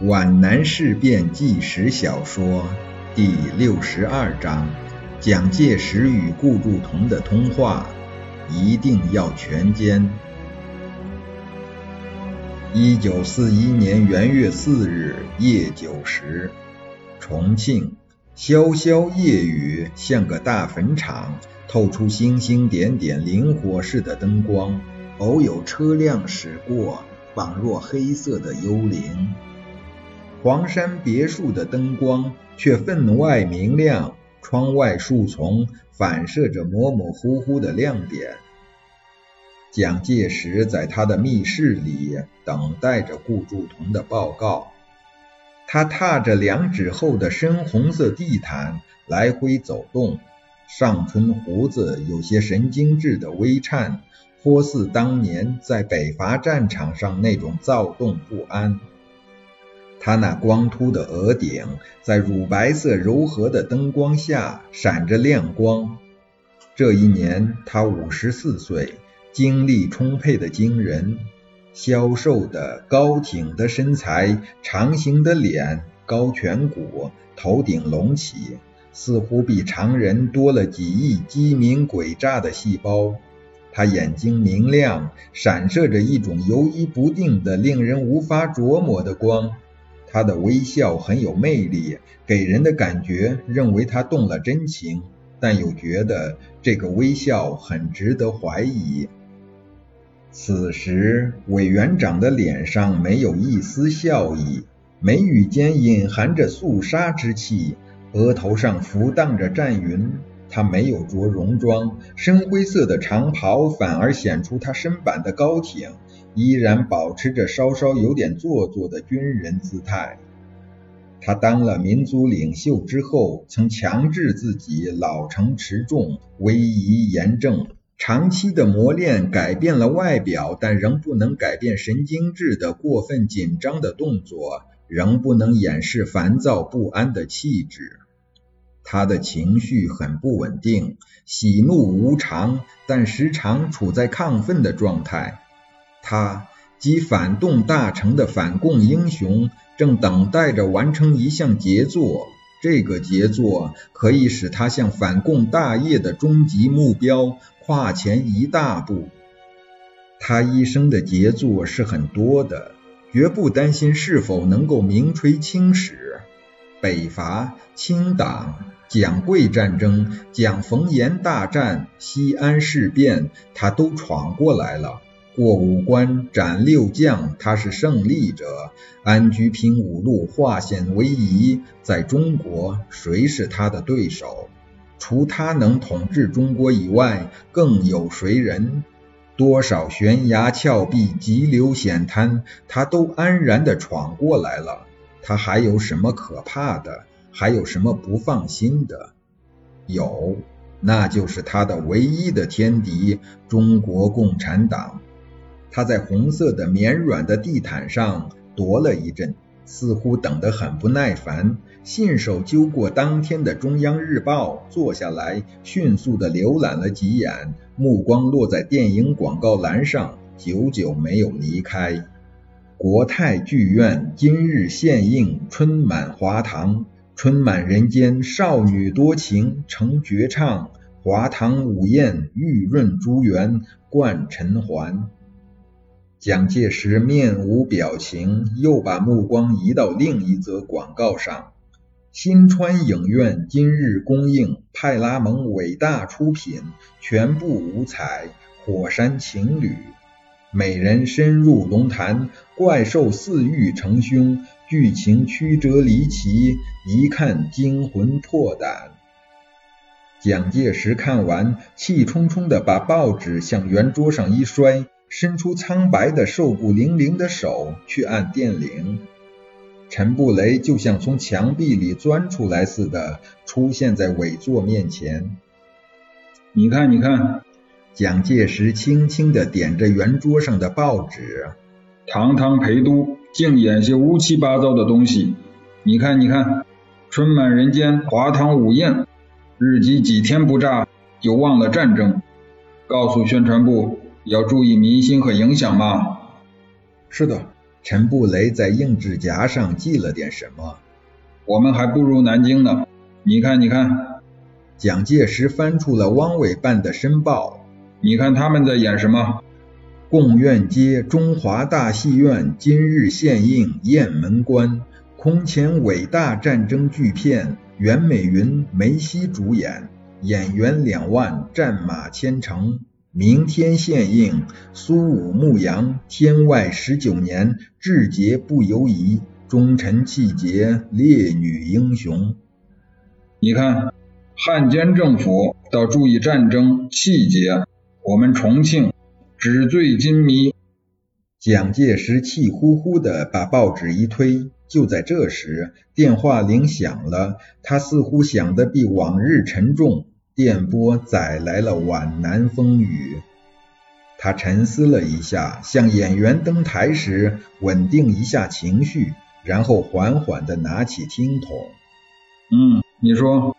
皖南事变纪实小说第六十二章：蒋介石与顾祝同的通话，一定要全歼。一九四一年元月四日夜九时，重庆，潇潇夜雨像个大坟场，透出星星点点灵火似的灯光，偶有车辆驶过，仿若黑色的幽灵。黄山别墅的灯光却分外明亮，窗外树丛反射着模模糊糊的亮点。蒋介石在他的密室里等待着顾祝同的报告。他踏着两指厚的深红色地毯来回走动，上唇胡子有些神经质的微颤，颇似当年在北伐战场上那种躁动不安。他那光秃的额顶在乳白色柔和的灯光下闪着亮光。这一年他五十四岁，精力充沛的惊人，消瘦的高挺的身材，长形的脸，高颧骨，头顶隆起，似乎比常人多了几亿机敏诡诈的细胞。他眼睛明亮，闪射着一种游移不定的、令人无法琢磨的光。他的微笑很有魅力，给人的感觉认为他动了真情，但又觉得这个微笑很值得怀疑。此时，委员长的脸上没有一丝笑意，眉宇间隐含着肃杀之气，额头上浮荡着战云。他没有着戎装，深灰色的长袍反而显出他身板的高挺。依然保持着稍稍有点做作的军人姿态。他当了民族领袖之后，曾强制自己老成持重、威仪严正。长期的磨练改变了外表，但仍不能改变神经质的过分紧张的动作，仍不能掩饰烦躁不安的气质。他的情绪很不稳定，喜怒无常，但时常处在亢奋的状态。他即反动大成的反共英雄，正等待着完成一项杰作。这个杰作可以使他向反共大业的终极目标跨前一大步。他一生的杰作是很多的，绝不担心是否能够名垂青史。北伐、清党、蒋桂战争、蒋冯阎大战、西安事变，他都闯过来了。过五关斩六将，他是胜利者；安居平五路，化险为夷。在中国，谁是他的对手？除他能统治中国以外，更有谁人？多少悬崖峭壁、急流险滩，他都安然地闯过来了。他还有什么可怕的？还有什么不放心的？有，那就是他的唯一的天敌——中国共产党。他在红色的绵软的地毯上踱了一阵，似乎等得很不耐烦，信手揪过当天的《中央日报》，坐下来，迅速地浏览了几眼，目光落在电影广告栏上，久久没有离开。国泰剧院今日献映《春满华堂》，春满人间，少女多情成绝唱，华堂午宴，玉润珠圆冠尘寰。蒋介石面无表情，又把目光移到另一则广告上。新川影院今日公映派拉蒙伟大出品，全部五彩火山情侣，美人深入龙潭，怪兽似欲成凶，剧情曲折离奇，一看惊魂破胆。蒋介石看完，气冲冲地把报纸向圆桌上一摔。伸出苍白的、瘦骨伶仃的手去按电铃，陈布雷就像从墙壁里钻出来似的出现在伟座面前。你看，你看，蒋介石轻轻地点着圆桌上的报纸，堂堂陪都竟演些乌七八糟的东西。你看，你看，春满人间，华堂午宴，日机几天不炸就忘了战争。告诉宣传部。要注意民心和影响嘛。是的，陈布雷在硬纸夹上记了点什么。我们还不如南京呢。你看，你看。蒋介石翻出了汪伪办的申报。你看他们在演什么？贡院街中华大戏院今日献映雁门关，空前伟大战争巨片，袁美云、梅西主演，演员两万，战马千乘。明天献映苏武牧羊，天外十九年，志节不犹疑，忠臣气节，烈女英雄。你看，汉奸政府倒注意战争气节，我们重庆纸醉金迷。蒋介石气呼呼地把报纸一推，就在这时，电话铃响了，他似乎想得比往日沉重。电波载来了皖南风雨。他沉思了一下，像演员登台时稳定一下情绪，然后缓缓地拿起听筒。嗯，你说。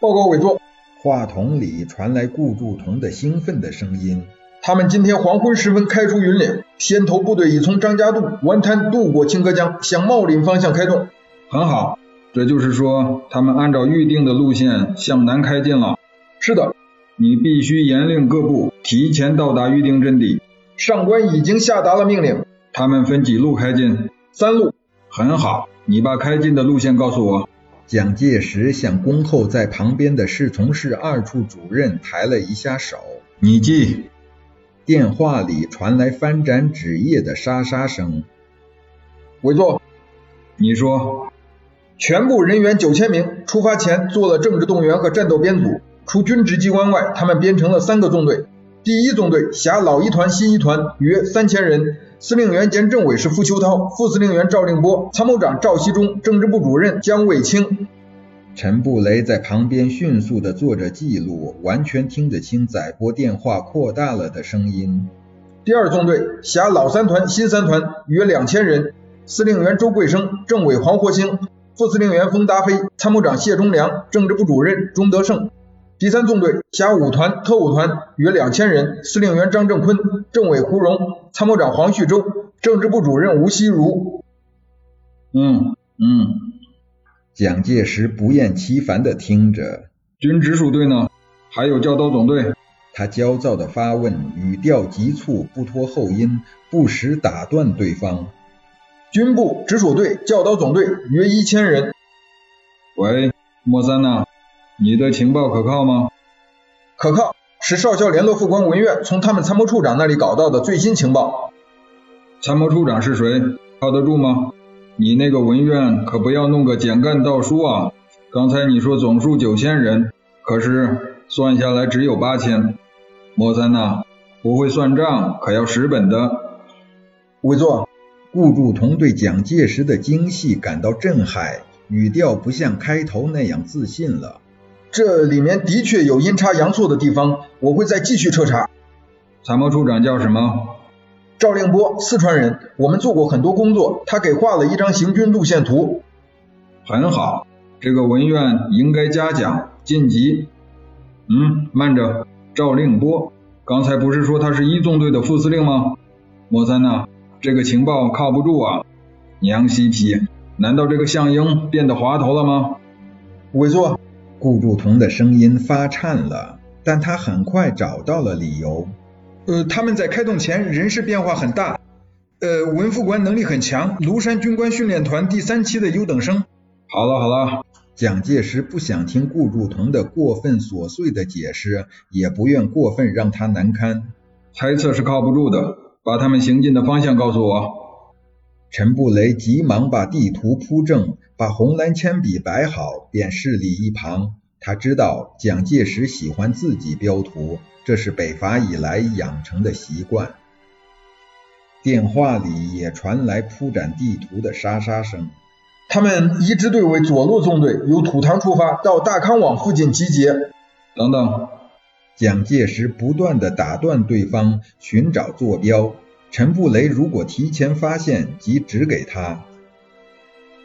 报告委座。话筒里传来顾祝同的兴奋的声音。他们今天黄昏时分开出云岭，先头部队已从张家渡湾滩渡过清河江，向茂林方向开动。很好。这就是说，他们按照预定的路线向南开进了。是的，你必须严令各部提前到达预定阵地。上官已经下达了命令。他们分几路开进？三路。很好，你把开进的路线告诉我。蒋介石向恭候在旁边的侍从室二处主任抬了一下手。你记。电话里传来翻展纸页的沙沙声。委座。你说。全部人员九千名，出发前做了政治动员和战斗编组。除军职机关外，他们编成了三个纵队。第一纵队辖老一团、新一团，约三千人。司令员兼政委是傅秋涛，副司令员赵令波，参谋长赵锡忠，政治部主任姜卫清。陈布雷在旁边迅速地做着记录，完全听得清载波电话扩大了的声音。第二纵队辖老三团、新三团，约两千人。司令员周桂生，政委黄活兴。副司令员封达飞，参谋长谢忠良，政治部主任钟德胜。第三纵队辖五团、特务团，约两千人。司令员张正坤，政委胡荣，参谋长黄旭洲，政治部主任吴锡如。嗯嗯。蒋介石不厌其烦地听着。军直属队呢？还有教导总队？他焦躁地发问，语调急促，不拖后音，不时打断对方。军部直属队、教导总队约一千人。喂，莫三呐，你的情报可靠吗？可靠，是少校联络副官文苑从他们参谋处长那里搞到的最新情报。参谋处长是谁？靠得住吗？你那个文苑可不要弄个简干倒书啊！刚才你说总数九千人，可是算下来只有八千。莫三呐，不会算账可要蚀本的。委座。顾祝同对蒋介石的精细感到震撼，语调不像开头那样自信了。这里面的确有阴差阳错的地方，我会再继续彻查。参谋处长叫什么？赵令波，四川人。我们做过很多工作，他给画了一张行军路线图。很好，这个文苑应该嘉奖晋级。嗯，慢着，赵令波，刚才不是说他是一纵队的副司令吗？莫三呐。这个情报靠不住啊！娘西皮，难道这个项英变得滑头了吗？委座，顾祝同的声音发颤了，但他很快找到了理由。呃，他们在开动前人事变化很大。呃，文副官能力很强，庐山军官训练团第三期的优等生。好了好了，蒋介石不想听顾祝同的过分琐碎的解释，也不愿过分让他难堪。猜测是靠不住的。把他们行进的方向告诉我。陈布雷急忙把地图铺正，把红蓝铅笔摆好，便侍立一旁。他知道蒋介石喜欢自己标图，这是北伐以来养成的习惯。电话里也传来铺展地图的沙沙声。他们一支队为左路纵队，由土塘出发，到大康网附近集结。等等。蒋介石不断地打断对方，寻找坐标。陈布雷如果提前发现，即指给他。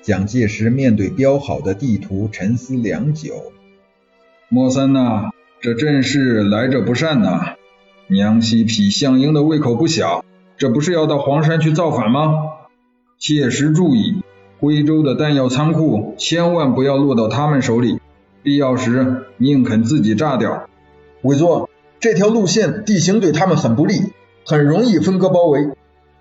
蒋介石面对标好的地图，沉思良久。莫三呐，这阵势来者不善呐！娘西皮项英的胃口不小，这不是要到黄山去造反吗？切实注意，徽州的弹药仓库千万不要落到他们手里，必要时宁肯自己炸掉。委座，这条路线地形对他们很不利，很容易分割包围。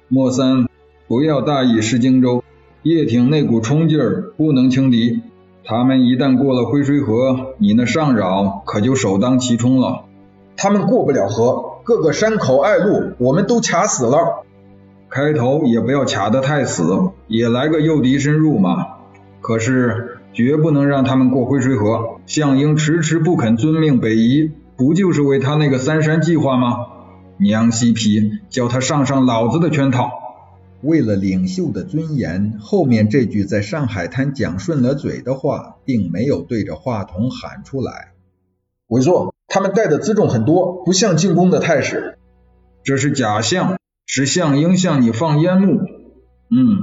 莫三，不要大意失荆州，叶挺那股冲劲儿不能轻敌。他们一旦过了灰水河，你那上饶可就首当其冲了。他们过不了河，各个山口隘路我们都卡死了。开头也不要卡得太死，也来个诱敌深入嘛。可是绝不能让他们过灰水河。项英迟迟不肯遵命北移，不就是为他那个三山计划吗？娘西皮，叫他上上老子的圈套。为了领袖的尊严，后面这句在上海滩讲顺了嘴的话，并没有对着话筒喊出来。委座，他们带的辎重很多，不像进攻的态势。这是假象。是项英向你放烟幕。嗯，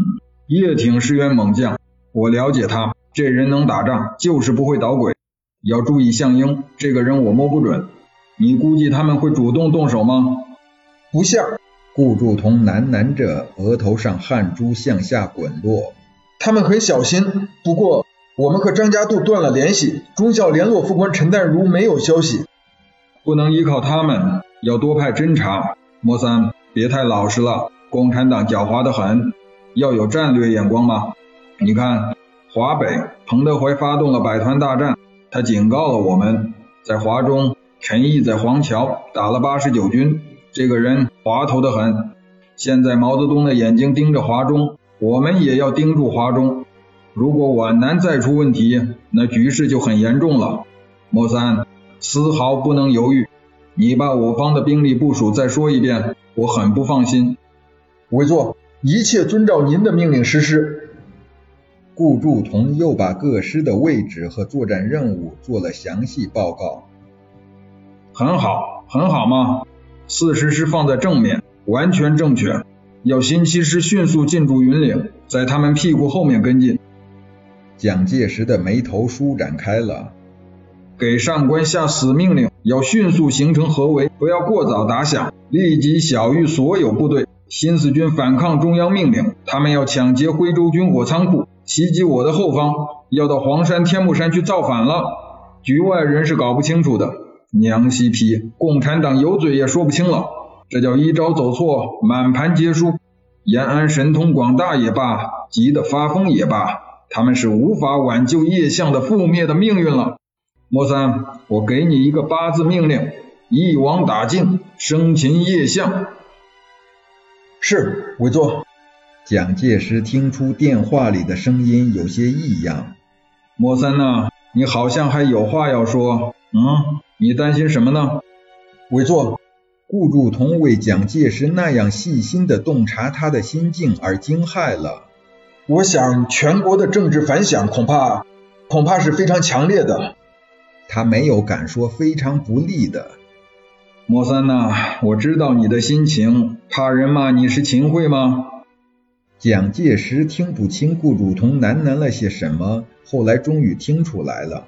叶挺是员猛将，我了解他，这人能打仗，就是不会捣鬼。要注意项英这个人，我摸不准。你估计他们会主动动手吗？不像。顾祝同喃喃着，额头上汗珠向下滚落。他们很小心，不过我们和张家渡断了联系，中校联络副官陈淡如没有消息。不能依靠他们，要多派侦察。莫三。别太老实了，共产党狡猾的很，要有战略眼光嘛。你看，华北彭德怀发动了百团大战，他警告了我们，在华中陈毅在黄桥打了八十九军，这个人滑头的很。现在毛泽东的眼睛盯着华中，我们也要盯住华中。如果皖南再出问题，那局势就很严重了。莫三，丝毫不能犹豫，你把我方的兵力部署再说一遍。我很不放心，委座一切遵照您的命令实施。顾祝同又把各师的位置和作战任务做了详细报告。很好，很好嘛。四十师放在正面，完全正确。要新七师迅速进驻云岭，在他们屁股后面跟进。蒋介石的眉头舒展开了，给上官下死命令，要迅速形成合围，不要过早打响。立即晓谕所有部队，新四军反抗中央命令，他们要抢劫徽州军火仓库，袭击我的后方，要到黄山、天目山去造反了。局外人是搞不清楚的，娘西皮，共产党有嘴也说不清了。这叫一招走错，满盘皆输。延安神通广大也罢，急得发疯也罢，他们是无法挽救叶相的覆灭的命运了。莫三，我给你一个八字命令。一网打尽，生擒叶相。是，委座。蒋介石听出电话里的声音有些异样。莫三呐，你好像还有话要说。嗯，你担心什么呢？委座，顾祝同为蒋介石那样细心的洞察他的心境而惊骇了。我想，全国的政治反响恐怕，恐怕是非常强烈的。他没有敢说非常不利的。莫三呐，我知道你的心情，怕人骂你是秦桧吗？蒋介石听不清顾祝同喃喃了些什么，后来终于听出来了。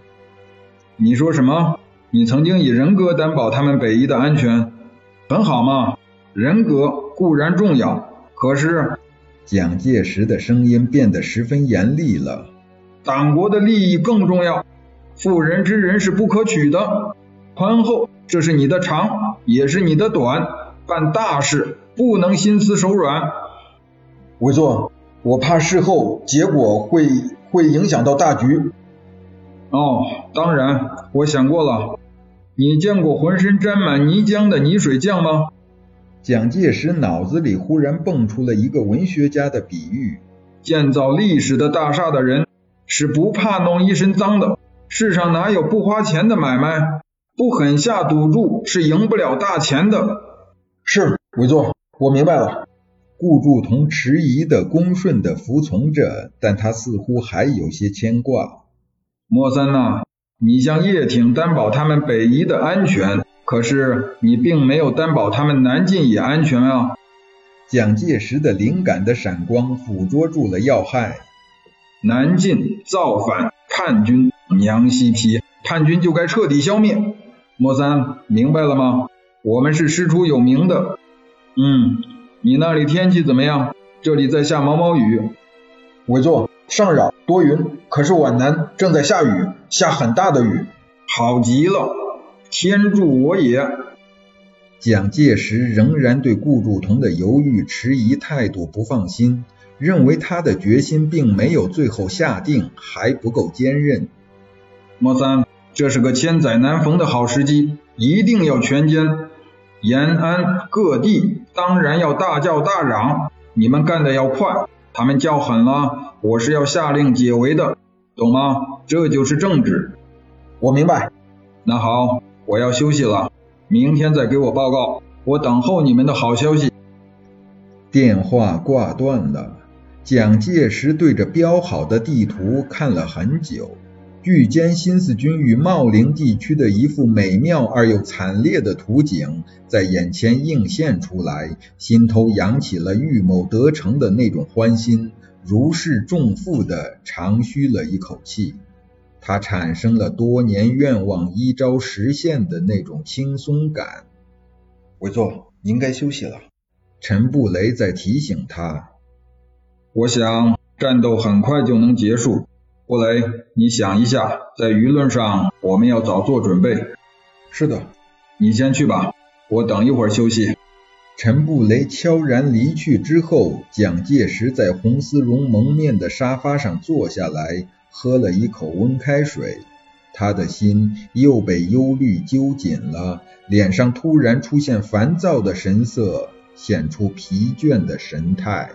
你说什么？你曾经以人格担保他们北移的安全，很好嘛。人格固然重要，可是……蒋介石的声音变得十分严厉了。党国的利益更重要，妇人之仁是不可取的。宽厚。这是你的长，也是你的短。办大事不能心慈手软。委座，我怕事后结果会会影响到大局。哦，当然，我想过了。你见过浑身沾满泥浆的泥水匠吗？蒋介石脑子里忽然蹦出了一个文学家的比喻：建造历史的大厦的人是不怕弄一身脏的。世上哪有不花钱的买卖？不狠下赌注是赢不了大钱的。是，委座，我明白了。顾祝同迟疑的、恭顺的服从着，但他似乎还有些牵挂。莫三呐，你向叶挺担保他们北移的安全，可是你并没有担保他们南进也安全啊。蒋介石的灵感的闪光捕捉住了要害。南进造反叛军，娘西皮，叛军就该彻底消灭。莫三，明白了吗？我们是师出有名的。嗯，你那里天气怎么样？这里在下毛毛雨。委座，上扰，多云。可是皖南正在下雨，下很大的雨。好极了，天助我也。蒋介石仍然对顾祝同的犹豫迟疑态度不放心，认为他的决心并没有最后下定，还不够坚韧。莫三，这是个千载难逢的好时机，一定要全歼。延安各地当然要大叫大嚷，你们干的要快，他们叫狠了，我是要下令解围的，懂吗？这就是政治。我明白。那好，我要休息了，明天再给我报告，我等候你们的好消息。电话挂断了，蒋介石对着标好的地图看了很久。巨歼新四军与茂陵地区的一幅美妙而又惨烈的图景在眼前映现出来，心头扬起了预谋得逞的那种欢心，如释重负的长吁了一口气。他产生了多年愿望一朝实现的那种轻松感。委座，您该休息了。陈布雷在提醒他。我想战斗很快就能结束。布雷，你想一下，在舆论上我们要早做准备。是的，你先去吧，我等一会儿休息。陈布雷悄然离去之后，蒋介石在红丝绒蒙面的沙发上坐下来，喝了一口温开水。他的心又被忧虑揪紧了，脸上突然出现烦躁的神色，显出疲倦的神态。